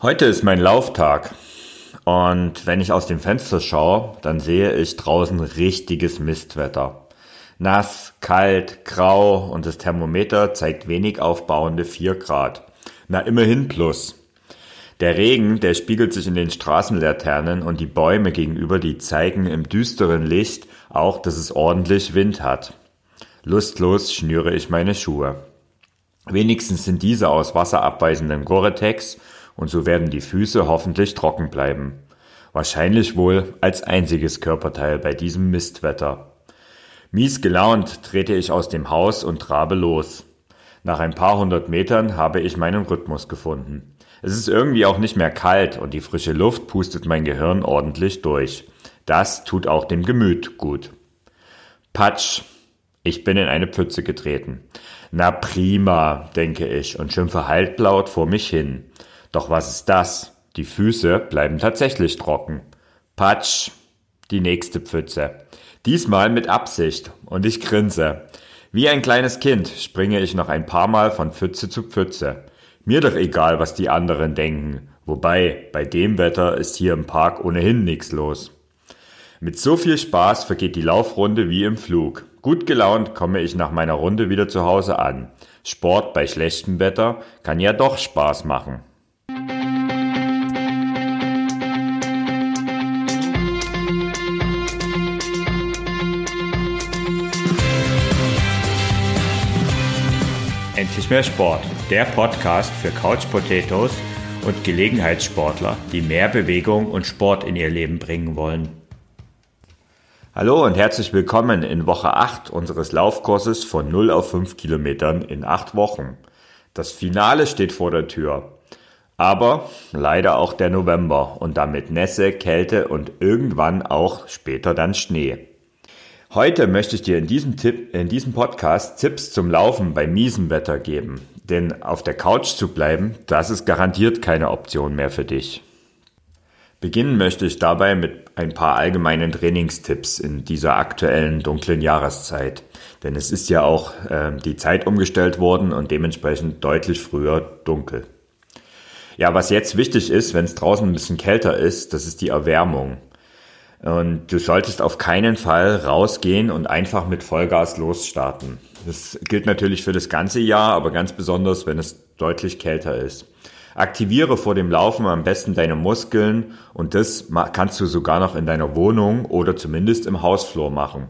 Heute ist mein Lauftag und wenn ich aus dem Fenster schaue, dann sehe ich draußen richtiges Mistwetter. Nass, kalt, grau und das Thermometer zeigt wenig aufbauende 4 Grad. Na immerhin plus. Der Regen, der spiegelt sich in den Straßenlaternen und die Bäume gegenüber, die zeigen im düsteren Licht auch, dass es ordentlich Wind hat. Lustlos schnüre ich meine Schuhe. Wenigstens sind diese aus wasserabweisendem Gore-Tex und so werden die Füße hoffentlich trocken bleiben. Wahrscheinlich wohl als einziges Körperteil bei diesem Mistwetter. Mies gelaunt trete ich aus dem Haus und trabe los. Nach ein paar hundert Metern habe ich meinen Rhythmus gefunden. Es ist irgendwie auch nicht mehr kalt und die frische Luft pustet mein Gehirn ordentlich durch. Das tut auch dem Gemüt gut. Patsch, ich bin in eine Pfütze getreten. Na prima, denke ich und schimpfe halblaut vor mich hin. Doch was ist das? Die Füße bleiben tatsächlich trocken. Patsch, die nächste Pfütze. Diesmal mit Absicht und ich grinse. Wie ein kleines Kind springe ich noch ein paar Mal von Pfütze zu Pfütze. Mir doch egal, was die anderen denken. Wobei, bei dem Wetter ist hier im Park ohnehin nichts los. Mit so viel Spaß vergeht die Laufrunde wie im Flug. Gut gelaunt komme ich nach meiner Runde wieder zu Hause an. Sport bei schlechtem Wetter kann ja doch Spaß machen. Endlich mehr Sport, der Podcast für Couch Potatoes und Gelegenheitssportler, die mehr Bewegung und Sport in ihr Leben bringen wollen. Hallo und herzlich willkommen in Woche 8 unseres Laufkurses von 0 auf 5 Kilometern in 8 Wochen. Das Finale steht vor der Tür. Aber leider auch der November und damit Nässe, Kälte und irgendwann auch später dann Schnee. Heute möchte ich dir in diesem, Tipp, in diesem Podcast Tipps zum Laufen bei miesem Wetter geben. Denn auf der Couch zu bleiben, das ist garantiert keine Option mehr für dich. Beginnen möchte ich dabei mit ein paar allgemeinen Trainingstipps in dieser aktuellen dunklen Jahreszeit. Denn es ist ja auch äh, die Zeit umgestellt worden und dementsprechend deutlich früher dunkel. Ja, was jetzt wichtig ist, wenn es draußen ein bisschen kälter ist, das ist die Erwärmung. Und du solltest auf keinen Fall rausgehen und einfach mit Vollgas losstarten. Das gilt natürlich für das ganze Jahr, aber ganz besonders, wenn es deutlich kälter ist. Aktiviere vor dem Laufen am besten deine Muskeln und das kannst du sogar noch in deiner Wohnung oder zumindest im Hausflur machen.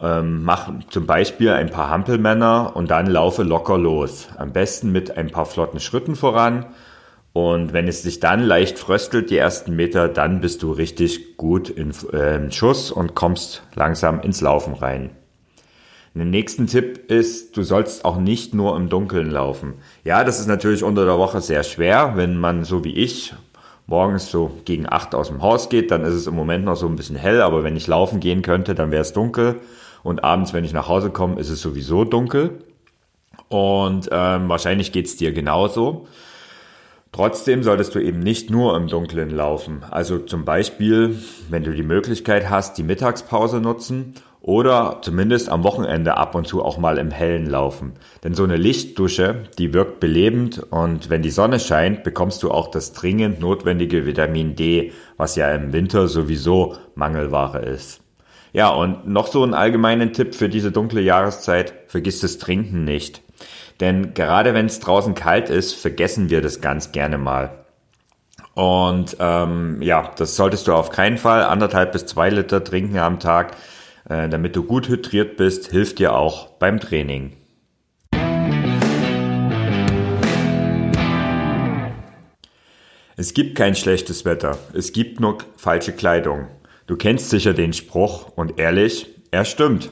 Ähm, mach zum Beispiel ein paar Hampelmänner und dann laufe locker los. Am besten mit ein paar flotten Schritten voran und wenn es sich dann leicht fröstelt, die ersten Meter, dann bist du richtig gut in äh, Schuss und kommst langsam ins Laufen rein. Der nächsten Tipp ist, du sollst auch nicht nur im Dunkeln laufen. Ja, das ist natürlich unter der Woche sehr schwer, wenn man so wie ich morgens so gegen acht aus dem Haus geht, dann ist es im Moment noch so ein bisschen hell, aber wenn ich laufen gehen könnte, dann wäre es dunkel. Und abends, wenn ich nach Hause komme, ist es sowieso dunkel. Und ähm, wahrscheinlich geht's dir genauso. Trotzdem solltest du eben nicht nur im Dunkeln laufen. Also zum Beispiel, wenn du die Möglichkeit hast, die Mittagspause nutzen oder zumindest am Wochenende ab und zu auch mal im Hellen laufen. Denn so eine Lichtdusche, die wirkt belebend und wenn die Sonne scheint, bekommst du auch das dringend notwendige Vitamin D, was ja im Winter sowieso Mangelware ist. Ja, und noch so einen allgemeinen Tipp für diese dunkle Jahreszeit, vergiss das Trinken nicht. Denn gerade wenn es draußen kalt ist, vergessen wir das ganz gerne mal. Und ähm, ja, das solltest du auf keinen Fall anderthalb bis zwei Liter trinken am Tag, äh, damit du gut hydriert bist, hilft dir auch beim Training. Es gibt kein schlechtes Wetter, es gibt nur falsche Kleidung. Du kennst sicher den Spruch und ehrlich, er stimmt.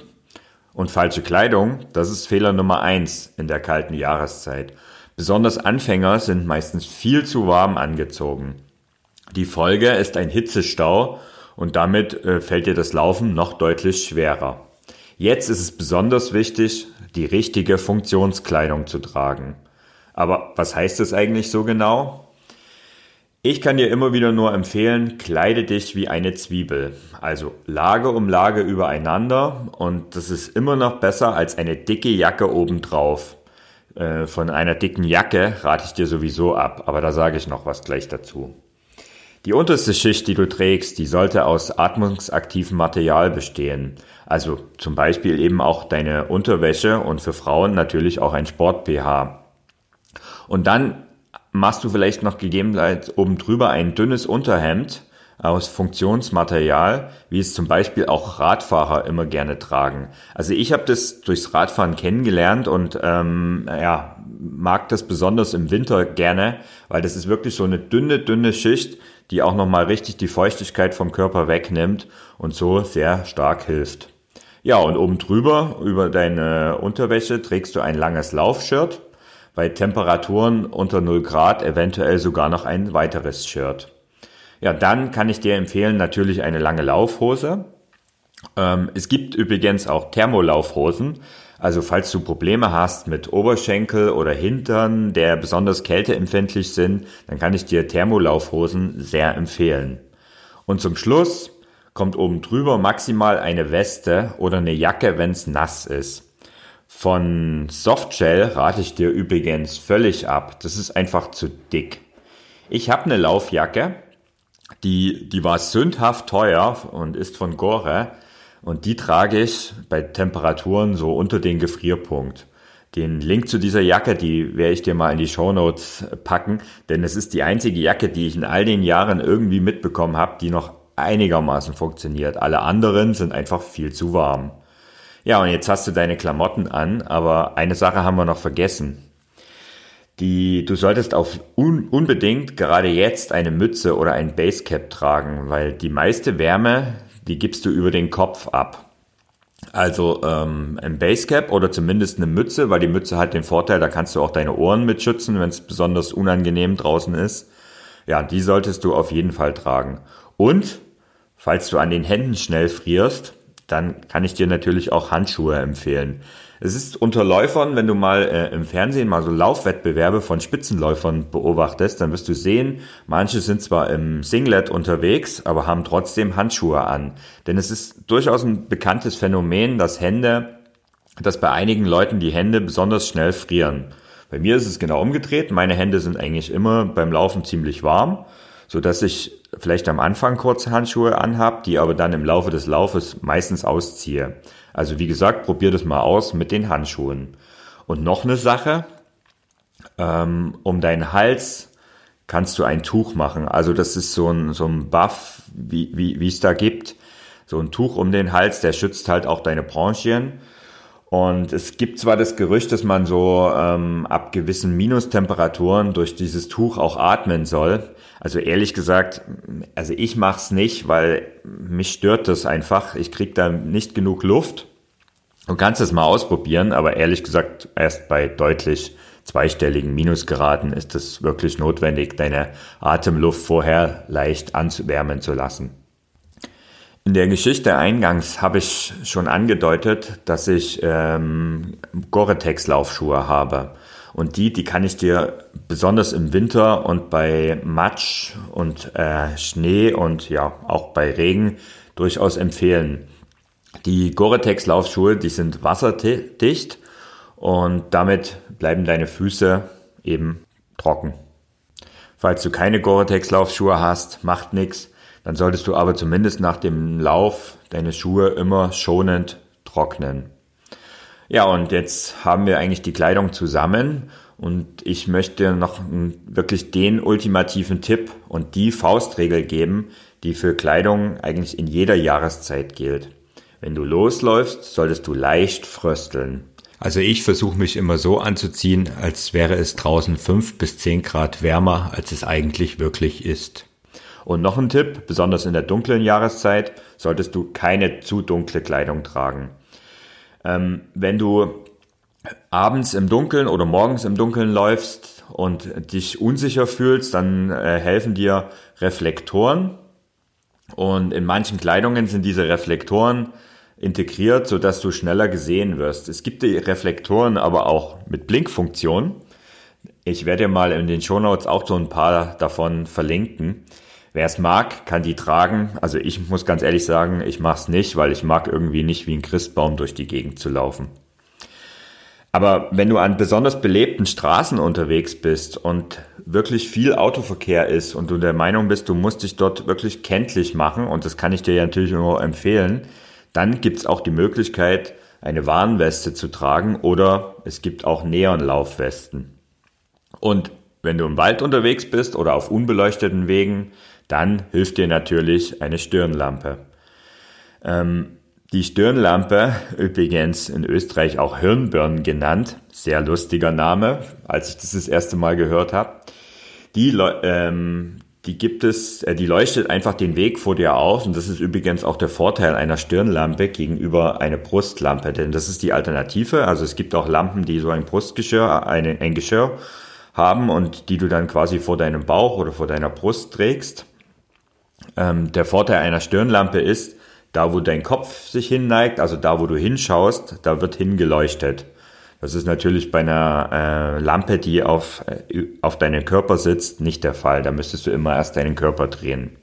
Und falsche Kleidung, das ist Fehler Nummer eins in der kalten Jahreszeit. Besonders Anfänger sind meistens viel zu warm angezogen. Die Folge ist ein Hitzestau und damit äh, fällt dir das Laufen noch deutlich schwerer. Jetzt ist es besonders wichtig, die richtige Funktionskleidung zu tragen. Aber was heißt das eigentlich so genau? Ich kann dir immer wieder nur empfehlen, kleide dich wie eine Zwiebel. Also Lage um Lage übereinander und das ist immer noch besser als eine dicke Jacke obendrauf. Äh, von einer dicken Jacke rate ich dir sowieso ab, aber da sage ich noch was gleich dazu. Die unterste Schicht, die du trägst, die sollte aus atmungsaktivem Material bestehen. Also zum Beispiel eben auch deine Unterwäsche und für Frauen natürlich auch ein Sport-BH. Und dann machst du vielleicht noch gegebenenfalls oben drüber ein dünnes Unterhemd aus Funktionsmaterial, wie es zum Beispiel auch Radfahrer immer gerne tragen. Also ich habe das durchs Radfahren kennengelernt und ähm, ja, mag das besonders im Winter gerne, weil das ist wirklich so eine dünne, dünne Schicht, die auch nochmal richtig die Feuchtigkeit vom Körper wegnimmt und so sehr stark hilft. Ja, und oben drüber, über deine Unterwäsche, trägst du ein langes Laufshirt. Bei Temperaturen unter 0 Grad eventuell sogar noch ein weiteres Shirt. Ja, dann kann ich dir empfehlen natürlich eine lange Laufhose. Ähm, es gibt übrigens auch Thermolaufhosen. Also falls du Probleme hast mit Oberschenkel oder Hintern, der besonders kälteempfindlich sind, dann kann ich dir Thermolaufhosen sehr empfehlen. Und zum Schluss kommt oben drüber maximal eine Weste oder eine Jacke, wenn es nass ist. Von Softshell rate ich dir übrigens völlig ab. Das ist einfach zu dick. Ich habe eine Laufjacke, die, die war sündhaft teuer und ist von Gore. Und die trage ich bei Temperaturen so unter den Gefrierpunkt. Den Link zu dieser Jacke, die werde ich dir mal in die Show Notes packen, denn es ist die einzige Jacke, die ich in all den Jahren irgendwie mitbekommen habe, die noch einigermaßen funktioniert. Alle anderen sind einfach viel zu warm. Ja, und jetzt hast du deine Klamotten an, aber eine Sache haben wir noch vergessen. Die, du solltest auf un, unbedingt gerade jetzt eine Mütze oder ein Basecap tragen, weil die meiste Wärme, die gibst du über den Kopf ab. Also ähm, ein Basecap oder zumindest eine Mütze, weil die Mütze hat den Vorteil, da kannst du auch deine Ohren mit schützen, wenn es besonders unangenehm draußen ist. Ja, die solltest du auf jeden Fall tragen. Und falls du an den Händen schnell frierst, dann kann ich dir natürlich auch Handschuhe empfehlen. Es ist unter Läufern, wenn du mal äh, im Fernsehen mal so Laufwettbewerbe von Spitzenläufern beobachtest, dann wirst du sehen, manche sind zwar im Singlet unterwegs, aber haben trotzdem Handschuhe an. Denn es ist durchaus ein bekanntes Phänomen, dass Hände, dass bei einigen Leuten die Hände besonders schnell frieren. Bei mir ist es genau umgedreht. Meine Hände sind eigentlich immer beim Laufen ziemlich warm, so dass ich vielleicht am Anfang kurze Handschuhe anhab, die aber dann im Laufe des Laufes meistens ausziehe. Also wie gesagt, probier das mal aus mit den Handschuhen. Und noch eine Sache, ähm, um deinen Hals kannst du ein Tuch machen. Also das ist so ein, so ein Buff, wie, wie, wie es da gibt. So ein Tuch um den Hals, der schützt halt auch deine Bronchien. Und es gibt zwar das Gerücht, dass man so ähm, ab gewissen Minustemperaturen durch dieses Tuch auch atmen soll. Also ehrlich gesagt, also ich mach's nicht, weil mich stört das einfach. Ich krieg da nicht genug Luft. Du kannst es mal ausprobieren, aber ehrlich gesagt, erst bei deutlich zweistelligen Minusgraden ist es wirklich notwendig, deine Atemluft vorher leicht anzuwärmen zu lassen. In der Geschichte eingangs habe ich schon angedeutet, dass ich ähm, Gore-Tex-Laufschuhe habe. Und die, die kann ich dir besonders im Winter und bei Matsch und äh, Schnee und ja auch bei Regen durchaus empfehlen. Die Gore-Tex-Laufschuhe, die sind wasserdicht und damit bleiben deine Füße eben trocken. Falls du keine Gore-Tex-Laufschuhe hast, macht nichts dann solltest du aber zumindest nach dem Lauf deine Schuhe immer schonend trocknen. Ja, und jetzt haben wir eigentlich die Kleidung zusammen und ich möchte noch wirklich den ultimativen Tipp und die Faustregel geben, die für Kleidung eigentlich in jeder Jahreszeit gilt. Wenn du losläufst, solltest du leicht frösteln. Also ich versuche mich immer so anzuziehen, als wäre es draußen fünf bis zehn Grad wärmer, als es eigentlich wirklich ist. Und noch ein Tipp, besonders in der dunklen Jahreszeit solltest du keine zu dunkle Kleidung tragen. Ähm, wenn du abends im Dunkeln oder morgens im Dunkeln läufst und dich unsicher fühlst, dann äh, helfen dir Reflektoren. Und in manchen Kleidungen sind diese Reflektoren integriert, sodass du schneller gesehen wirst. Es gibt die Reflektoren aber auch mit Blinkfunktion. Ich werde dir mal in den Shownotes auch so ein paar davon verlinken. Wer es mag, kann die tragen. Also ich muss ganz ehrlich sagen, ich mache es nicht, weil ich mag irgendwie nicht wie ein Christbaum durch die Gegend zu laufen. Aber wenn du an besonders belebten Straßen unterwegs bist und wirklich viel Autoverkehr ist und du der Meinung bist, du musst dich dort wirklich kenntlich machen, und das kann ich dir ja natürlich nur empfehlen, dann gibt es auch die Möglichkeit, eine Warnweste zu tragen oder es gibt auch Neonlaufwesten. Und wenn du im Wald unterwegs bist oder auf unbeleuchteten Wegen, dann hilft dir natürlich eine Stirnlampe. Ähm, die Stirnlampe, übrigens in Österreich auch Hirnbirn genannt, sehr lustiger Name, als ich das das erste Mal gehört habe, die, ähm, die gibt es, äh, die leuchtet einfach den Weg vor dir aus und das ist übrigens auch der Vorteil einer Stirnlampe gegenüber einer Brustlampe, denn das ist die Alternative. Also es gibt auch Lampen, die so ein Brustgeschirr, eine, ein Geschirr haben und die du dann quasi vor deinem Bauch oder vor deiner Brust trägst. Ähm, der Vorteil einer Stirnlampe ist, da wo dein Kopf sich hinneigt, also da wo du hinschaust, da wird hingeleuchtet. Das ist natürlich bei einer äh, Lampe, die auf, äh, auf deinem Körper sitzt, nicht der Fall. Da müsstest du immer erst deinen Körper drehen.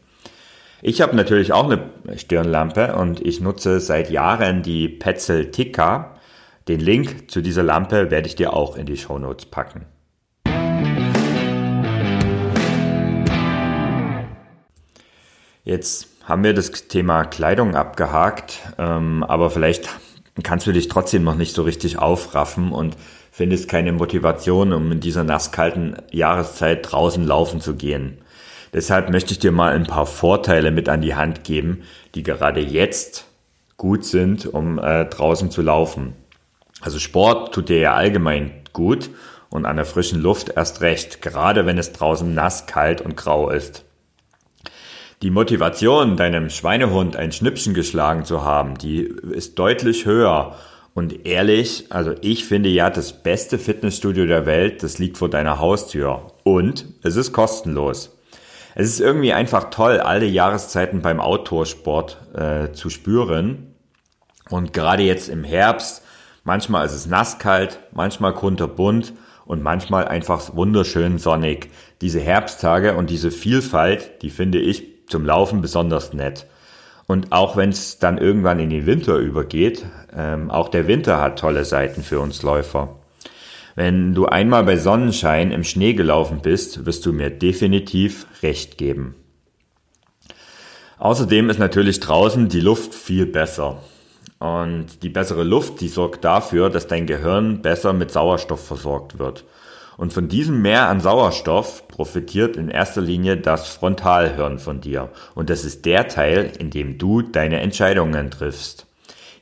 Ich habe natürlich auch eine Stirnlampe und ich nutze seit Jahren die Petzl Tikka. Den Link zu dieser Lampe werde ich dir auch in die Show Notes packen. Jetzt haben wir das Thema Kleidung abgehakt, ähm, aber vielleicht kannst du dich trotzdem noch nicht so richtig aufraffen und findest keine Motivation, um in dieser nasskalten Jahreszeit draußen laufen zu gehen. Deshalb möchte ich dir mal ein paar Vorteile mit an die Hand geben, die gerade jetzt gut sind, um äh, draußen zu laufen. Also Sport tut dir ja allgemein gut und an der frischen Luft erst recht, gerade wenn es draußen nass, kalt und grau ist. Die Motivation, deinem Schweinehund ein Schnippchen geschlagen zu haben, die ist deutlich höher. Und ehrlich, also ich finde ja, das beste Fitnessstudio der Welt, das liegt vor deiner Haustür. Und es ist kostenlos. Es ist irgendwie einfach toll, alle Jahreszeiten beim Outdoor-Sport äh, zu spüren. Und gerade jetzt im Herbst, manchmal ist es nasskalt, manchmal kunterbunt und manchmal einfach wunderschön sonnig. Diese Herbsttage und diese Vielfalt, die finde ich zum Laufen besonders nett. Und auch wenn es dann irgendwann in den Winter übergeht, ähm, auch der Winter hat tolle Seiten für uns Läufer. Wenn du einmal bei Sonnenschein im Schnee gelaufen bist, wirst du mir definitiv recht geben. Außerdem ist natürlich draußen die Luft viel besser. Und die bessere Luft, die sorgt dafür, dass dein Gehirn besser mit Sauerstoff versorgt wird. Und von diesem Mehr an Sauerstoff profitiert in erster Linie das Frontalhirn von dir. Und das ist der Teil, in dem du deine Entscheidungen triffst.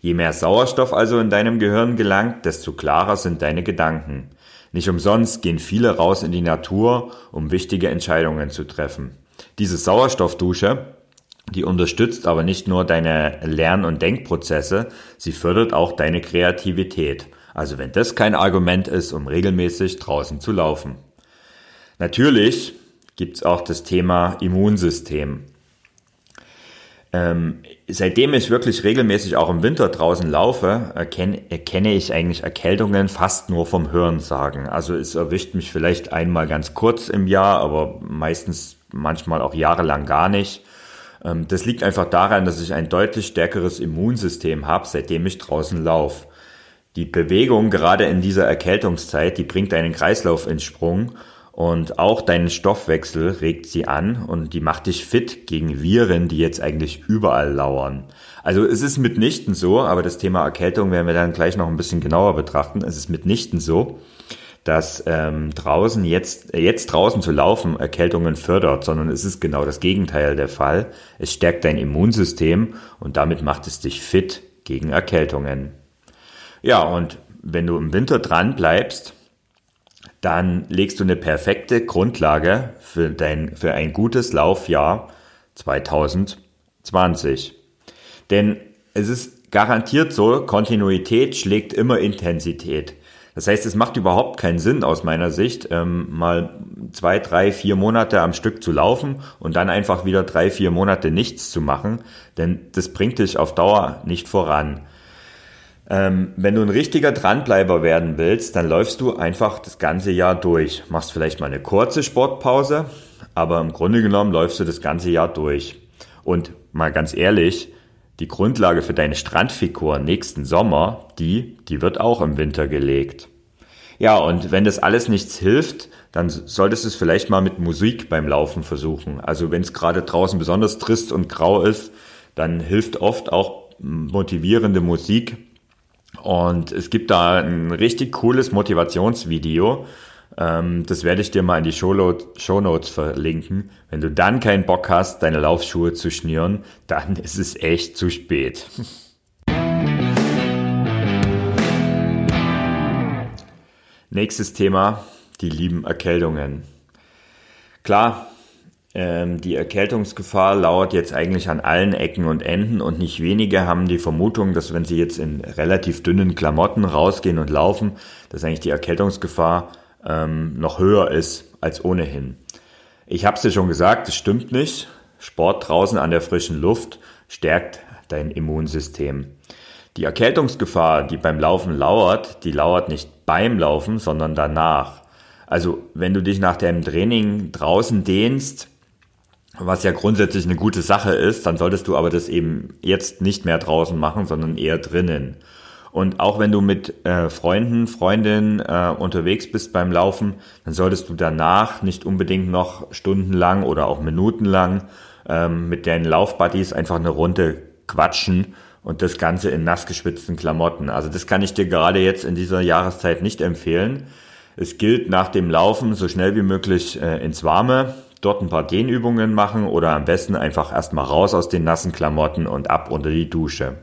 Je mehr Sauerstoff also in deinem Gehirn gelangt, desto klarer sind deine Gedanken. Nicht umsonst gehen viele raus in die Natur, um wichtige Entscheidungen zu treffen. Diese Sauerstoffdusche, die unterstützt aber nicht nur deine Lern- und Denkprozesse, sie fördert auch deine Kreativität. Also wenn das kein Argument ist, um regelmäßig draußen zu laufen. Natürlich gibt es auch das Thema Immunsystem. Ähm, seitdem ich wirklich regelmäßig auch im Winter draußen laufe, erkenne, erkenne ich eigentlich Erkältungen fast nur vom Hörensagen. Also es erwischt mich vielleicht einmal ganz kurz im Jahr, aber meistens manchmal auch jahrelang gar nicht. Ähm, das liegt einfach daran, dass ich ein deutlich stärkeres Immunsystem habe, seitdem ich draußen laufe. Die Bewegung gerade in dieser Erkältungszeit, die bringt deinen Kreislauf in Sprung und auch deinen Stoffwechsel regt sie an und die macht dich fit gegen Viren, die jetzt eigentlich überall lauern. Also es ist mitnichten so, aber das Thema Erkältung werden wir dann gleich noch ein bisschen genauer betrachten. Es ist mitnichten so, dass ähm, draußen jetzt, äh, jetzt draußen zu laufen Erkältungen fördert, sondern es ist genau das Gegenteil der Fall. Es stärkt dein Immunsystem und damit macht es dich fit gegen Erkältungen. Ja, und wenn du im Winter dran bleibst, dann legst du eine perfekte Grundlage für, dein, für ein gutes Laufjahr 2020. Denn es ist garantiert so, Kontinuität schlägt immer Intensität. Das heißt, es macht überhaupt keinen Sinn aus meiner Sicht, ähm, mal zwei, drei, vier Monate am Stück zu laufen und dann einfach wieder drei, vier Monate nichts zu machen, denn das bringt dich auf Dauer nicht voran. Ähm, wenn du ein richtiger Dranbleiber werden willst, dann läufst du einfach das ganze Jahr durch. Machst vielleicht mal eine kurze Sportpause, aber im Grunde genommen läufst du das ganze Jahr durch. Und mal ganz ehrlich, die Grundlage für deine Strandfigur nächsten Sommer, die, die wird auch im Winter gelegt. Ja, und wenn das alles nichts hilft, dann solltest du es vielleicht mal mit Musik beim Laufen versuchen. Also wenn es gerade draußen besonders trist und grau ist, dann hilft oft auch motivierende Musik. Und es gibt da ein richtig cooles Motivationsvideo. Ähm, das werde ich dir mal in die Show Notes verlinken. Wenn du dann keinen Bock hast, deine Laufschuhe zu schnüren, dann ist es echt zu spät. Nächstes Thema, die lieben Erkältungen. Klar, die Erkältungsgefahr lauert jetzt eigentlich an allen Ecken und Enden und nicht wenige haben die Vermutung, dass wenn sie jetzt in relativ dünnen Klamotten rausgehen und laufen, dass eigentlich die Erkältungsgefahr ähm, noch höher ist als ohnehin. Ich habe es dir schon gesagt, das stimmt nicht. Sport draußen an der frischen Luft stärkt dein Immunsystem. Die Erkältungsgefahr, die beim Laufen lauert, die lauert nicht beim Laufen, sondern danach. Also wenn du dich nach dem Training draußen dehnst, was ja grundsätzlich eine gute Sache ist, dann solltest du aber das eben jetzt nicht mehr draußen machen, sondern eher drinnen. Und auch wenn du mit äh, Freunden, Freundinnen äh, unterwegs bist beim Laufen, dann solltest du danach nicht unbedingt noch stundenlang oder auch minutenlang ähm, mit deinen Laufbuddies einfach eine Runde quatschen und das Ganze in nass geschwitzten Klamotten. Also das kann ich dir gerade jetzt in dieser Jahreszeit nicht empfehlen. Es gilt nach dem Laufen so schnell wie möglich äh, ins Warme, dort ein paar Dehnübungen machen oder am besten einfach erstmal raus aus den nassen Klamotten und ab unter die Dusche.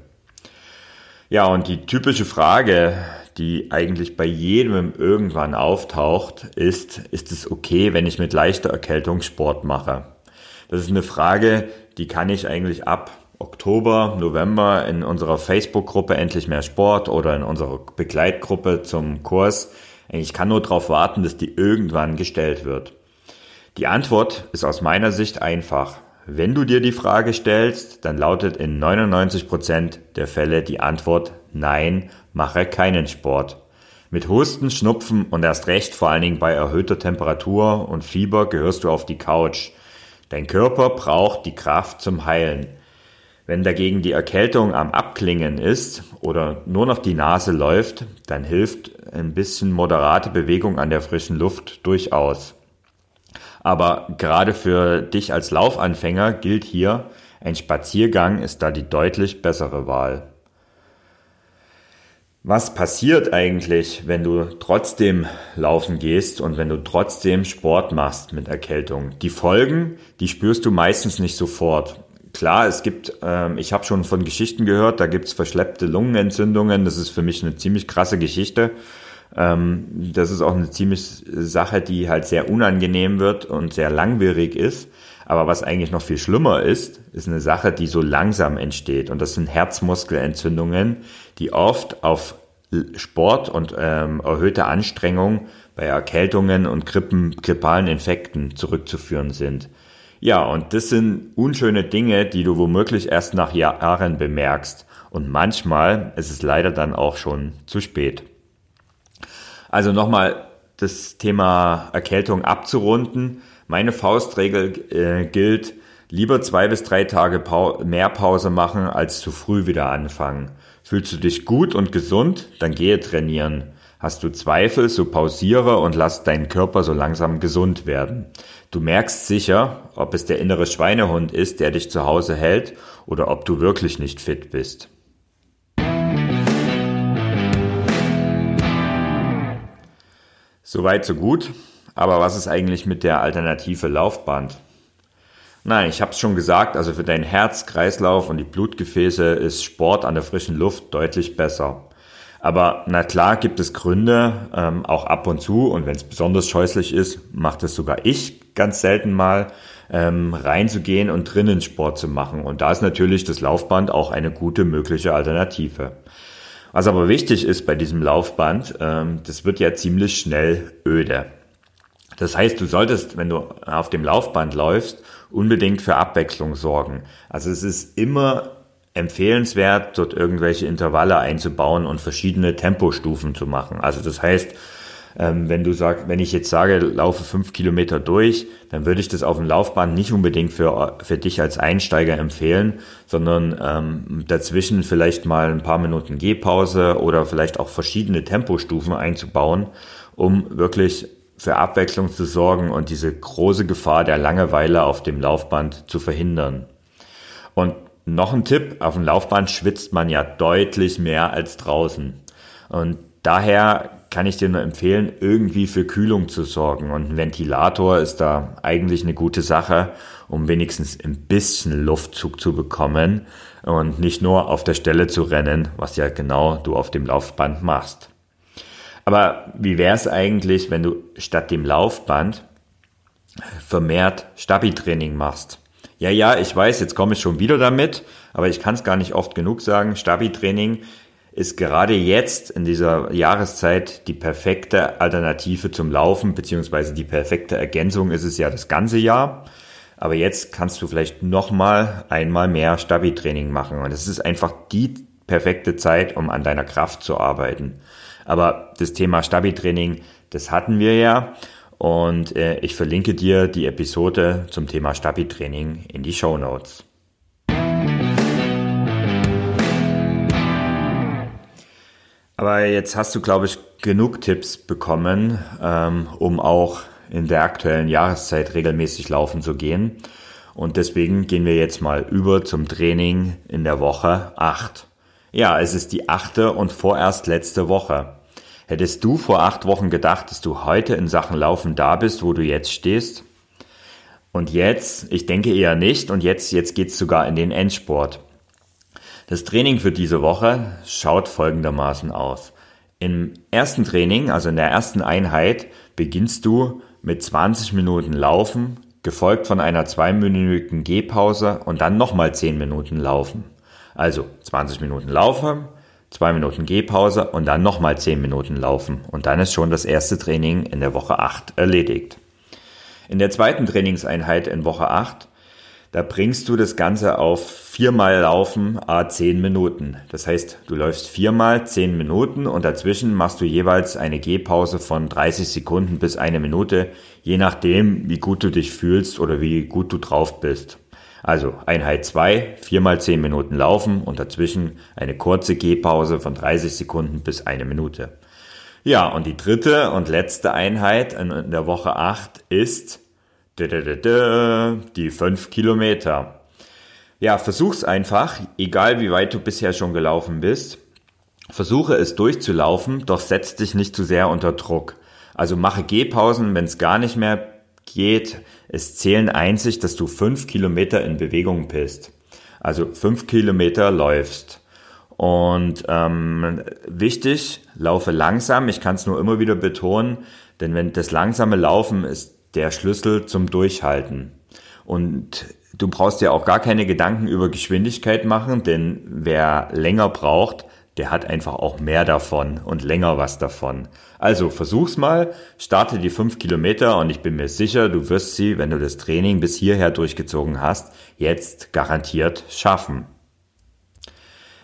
Ja, und die typische Frage, die eigentlich bei jedem irgendwann auftaucht, ist, ist es okay, wenn ich mit leichter Erkältung Sport mache? Das ist eine Frage, die kann ich eigentlich ab Oktober, November in unserer Facebook-Gruppe Endlich mehr Sport oder in unserer Begleitgruppe zum Kurs. Ich kann nur darauf warten, dass die irgendwann gestellt wird. Die Antwort ist aus meiner Sicht einfach. Wenn du dir die Frage stellst, dann lautet in 99 Prozent der Fälle die Antwort Nein, mache keinen Sport. Mit Husten, Schnupfen und erst recht vor allen Dingen bei erhöhter Temperatur und Fieber gehörst du auf die Couch. Dein Körper braucht die Kraft zum Heilen. Wenn dagegen die Erkältung am Abklingen ist oder nur noch die Nase läuft, dann hilft ein bisschen moderate Bewegung an der frischen Luft durchaus. Aber gerade für dich als Laufanfänger gilt hier, ein Spaziergang ist da die deutlich bessere Wahl. Was passiert eigentlich, wenn du trotzdem laufen gehst und wenn du trotzdem Sport machst mit Erkältung? Die Folgen, die spürst du meistens nicht sofort klar, es gibt, ähm, ich habe schon von Geschichten gehört, da gibt's verschleppte Lungenentzündungen. Das ist für mich eine ziemlich krasse Geschichte. Ähm, das ist auch eine ziemlich Sache, die halt sehr unangenehm wird und sehr langwierig ist. Aber was eigentlich noch viel schlimmer ist, ist eine Sache, die so langsam entsteht. Und das sind Herzmuskelentzündungen, die oft auf Sport und ähm, erhöhte Anstrengung bei Erkältungen und Grippen, grippalen Infekten zurückzuführen sind. Ja, und das sind unschöne Dinge, die du womöglich erst nach Jahren bemerkst. Und manchmal ist es leider dann auch schon zu spät. Also nochmal das Thema Erkältung abzurunden. Meine Faustregel äh, gilt, lieber zwei bis drei Tage pa mehr Pause machen, als zu früh wieder anfangen. Fühlst du dich gut und gesund, dann gehe trainieren. Hast du Zweifel, so pausiere und lass deinen Körper so langsam gesund werden. Du merkst sicher, ob es der innere Schweinehund ist, der dich zu Hause hält, oder ob du wirklich nicht fit bist. Soweit, so gut. Aber was ist eigentlich mit der Alternative Laufband? Nein, ich habe es schon gesagt, also für dein Herz, Kreislauf und die Blutgefäße ist Sport an der frischen Luft deutlich besser. Aber na klar gibt es Gründe, ähm, auch ab und zu, und wenn es besonders scheußlich ist, macht es sogar ich ganz selten mal, ähm, reinzugehen und drinnen Sport zu machen. Und da ist natürlich das Laufband auch eine gute mögliche Alternative. Was aber wichtig ist bei diesem Laufband, ähm, das wird ja ziemlich schnell öde. Das heißt, du solltest, wenn du auf dem Laufband läufst, unbedingt für Abwechslung sorgen. Also es ist immer empfehlenswert, dort irgendwelche Intervalle einzubauen und verschiedene Tempostufen zu machen. Also das heißt, Ähm, wenn du sagst, wenn ich jetzt sage, laufe fünf Kilometer durch, dann würde ich das auf dem Laufband nicht unbedingt für, für dich als Einsteiger empfehlen, sondern ähm, dazwischen vielleicht mal ein paar Minuten Gehpause oder vielleicht auch verschiedene Tempostufen einzubauen, um wirklich für Abwechslung zu sorgen und diese große Gefahr der Langeweile auf dem Laufband zu verhindern. Und noch ein Tipp, auf dem Laufband schwitzt man ja deutlich mehr als draußen. Und daher kann ich dir nur empfehlen, irgendwie für Kühlung zu sorgen. Und ein Ventilator ist da eigentlich eine gute Sache, um wenigstens ein bisschen Luftzug zu bekommen und nicht nur auf der Stelle zu rennen, was ja genau du auf dem Laufband machst. Aber wie wäre es eigentlich, wenn du statt dem Laufband vermehrt Stabi-Training machst? Ja, ja, ich weiß, jetzt komme ich schon wieder damit, aber ich kann es gar nicht oft genug sagen. Stabi-Training ist gerade jetzt in dieser Jahreszeit die perfekte Alternative zum Laufen, beziehungsweise die perfekte Ergänzung ist es ja das ganze Jahr. Aber jetzt kannst du vielleicht nochmal einmal mehr Stabi-Training machen. Und es ist einfach die perfekte Zeit, um an deiner Kraft zu arbeiten. Aber das Thema Stabi-Training, das hatten wir ja. Und äh, ich verlinke dir die Episode zum Thema Stabi-Training in die Show Notes. Aber jetzt hast du, glaube ich, genug Tipps bekommen, ähm, um auch in der aktuellen Jahreszeit regelmäßig laufen zu gehen. Und deswegen gehen wir jetzt mal über zum Training in der Woche 8. Ja, es ist die achte und vorerst letzte Woche. Hättest du vor acht Wochen gedacht, dass du heute in Sachen Laufen da bist, wo du jetzt stehst? Und jetzt, ich denke eher nicht, und jetzt, jetzt geht's sogar in den Endsport. Das Training für diese Woche schaut folgendermaßen aus. Im ersten Training, also in der ersten Einheit, beginnst du mit 20 Minuten Laufen, gefolgt von einer zweiminütigen Gehpause und dann nochmal 10 Minuten Laufen. Also 20 Minuten Laufen, zwei Minuten Gehpause und dann nochmal zehn Minuten laufen. Und dann ist schon das erste Training in der Woche 8 erledigt. In der zweiten Trainingseinheit in Woche 8, da bringst du das Ganze auf viermal Laufen a 10 Minuten. Das heißt, du läufst viermal 10 Minuten und dazwischen machst du jeweils eine Gehpause von 30 Sekunden bis eine Minute, je nachdem, wie gut du dich fühlst oder wie gut du drauf bist. Also Einheit 2, 4 mal 10 Minuten laufen und dazwischen eine kurze Gehpause von 30 Sekunden bis eine Minute. Ja, und die dritte und letzte Einheit in der Woche 8 ist die 5 Kilometer. Ja, versuch's einfach, egal wie weit du bisher schon gelaufen bist. Versuche es durchzulaufen, doch setz dich nicht zu sehr unter Druck. Also mache Gehpausen, wenn es gar nicht mehr geht. Es zählen einzig, dass du fünf Kilometer in Bewegung bist. Also fünf Kilometer läufst. Und ähm, wichtig, laufe langsam. Ich kann es nur immer wieder betonen, denn wenn das langsame Laufen ist der Schlüssel zum Durchhalten. Und du brauchst dir auch gar keine Gedanken über Geschwindigkeit machen, denn wer länger braucht, der hat einfach auch mehr davon und länger was davon. Also versuch's mal, starte die fünf Kilometer und ich bin mir sicher, du wirst sie, wenn du das Training bis hierher durchgezogen hast, jetzt garantiert schaffen.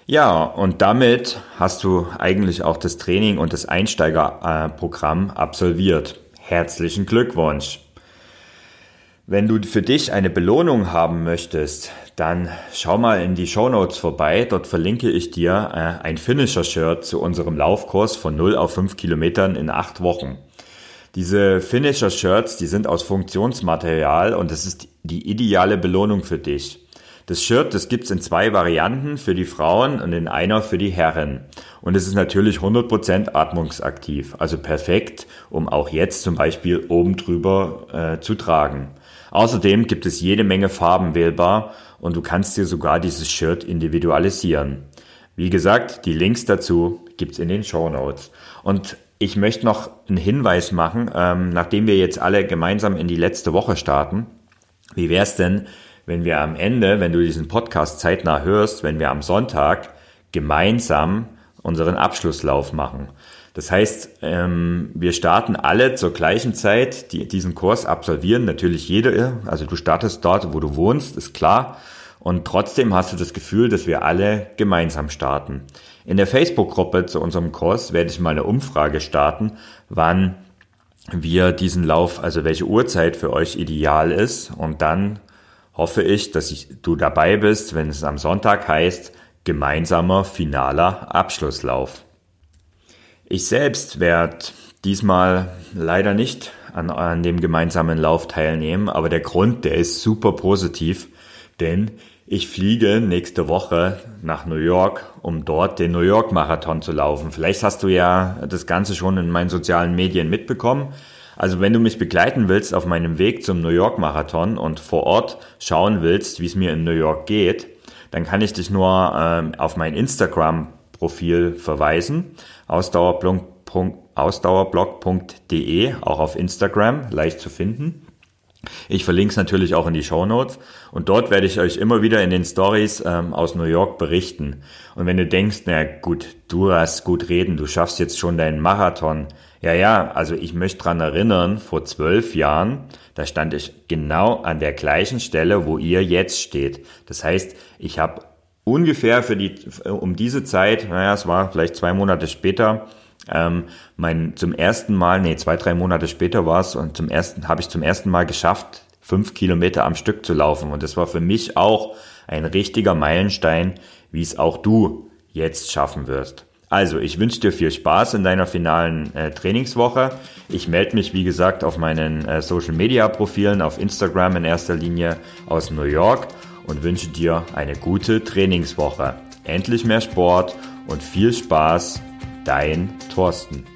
Ja, und damit hast du eigentlich auch das Training und das Einsteigerprogramm absolviert. Herzlichen Glückwunsch! Wenn du für dich eine Belohnung haben möchtest, dann schau mal in die Show Notes vorbei. Dort verlinke ich dir äh, ein Finisher-Shirt zu unserem Laufkurs von 0 auf 5 Kilometern in 8 Wochen. Diese Finisher-Shirts, die sind aus Funktionsmaterial und das ist die ideale Belohnung für dich. Das Shirt, das gibt's in zwei Varianten für die Frauen und in einer für die Herren. Und es ist natürlich 100% atmungsaktiv, also perfekt, um auch jetzt zum Beispiel oben drüber äh, zu tragen. Außerdem gibt es jede Menge Farben wählbar und du kannst dir sogar dieses Shirt individualisieren. Wie gesagt, die Links dazu gibt's in den Show Notes. Und ich möchte noch einen Hinweis machen, ähm, nachdem wir jetzt alle gemeinsam in die letzte Woche starten. Wie wär's denn, wenn wir am Ende, wenn du diesen Podcast zeitnah hörst, wenn wir am Sonntag gemeinsam unseren Abschlusslauf machen? Das heißt, ähm, wir starten alle zur gleichen Zeit, die diesen Kurs absolvieren. Natürlich jeder, also du startest dort, wo du wohnst, ist klar. Und trotzdem hast du das Gefühl, dass wir alle gemeinsam starten. In der Facebook-Gruppe zu unserem Kurs werde ich mal eine Umfrage starten, wann wie diesen Lauf, also welche Uhrzeit für euch ideal ist. Und dann hoffe ich, dass ich, du dabei bist, wenn es am Sonntag heißt, gemeinsamer finaler Abschlusslauf. Ich selbst werde diesmal leider nicht an, an dem gemeinsamen Lauf teilnehmen, aber der Grund, der ist super positiv, denn ich fliege nächste Woche nach New York, um dort den New York Marathon zu laufen. Vielleicht hast du ja das Ganze schon in meinen sozialen Medien mitbekommen. Also wenn du mich begleiten willst auf meinem Weg zum New York Marathon und vor Ort schauen willst, wie es mir in New York geht, dann kann ich dich nur ähm, auf mein Instagram-Profil verweisen, ausdauerblog.de, auch auf Instagram, leicht zu finden. Ich verlinke es natürlich auch in die Show Notes und dort werde ich euch immer wieder in den Stories ähm, aus New York berichten. Und wenn du denkst, na gut, du hast gut reden, du schaffst jetzt schon deinen Marathon. Ja, ja, also ich möchte dran erinnern, vor zwölf Jahren, da stand ich genau an der gleichen Stelle, wo ihr jetzt steht. Das heißt, ich habe ungefähr für die, um diese Zeit, naja, es war vielleicht zwei Monate später, ähm, mein zum ersten Mal, nee, zwei, drei Monate später war es und zum ersten habe ich zum ersten Mal geschafft, fünf Kilometer am Stück zu laufen. Und das war für mich auch ein richtiger Meilenstein, wie es auch du jetzt schaffen wirst. Also, ich wünsche dir viel Spaß in deiner finalen äh, Trainingswoche. Ich melde mich, wie gesagt, auf meinen äh, Social Media Profilen, auf Instagram in erster Linie aus New York und wünsche dir eine gute Trainingswoche. Endlich mehr Sport und viel Spaß Dein Thorsten.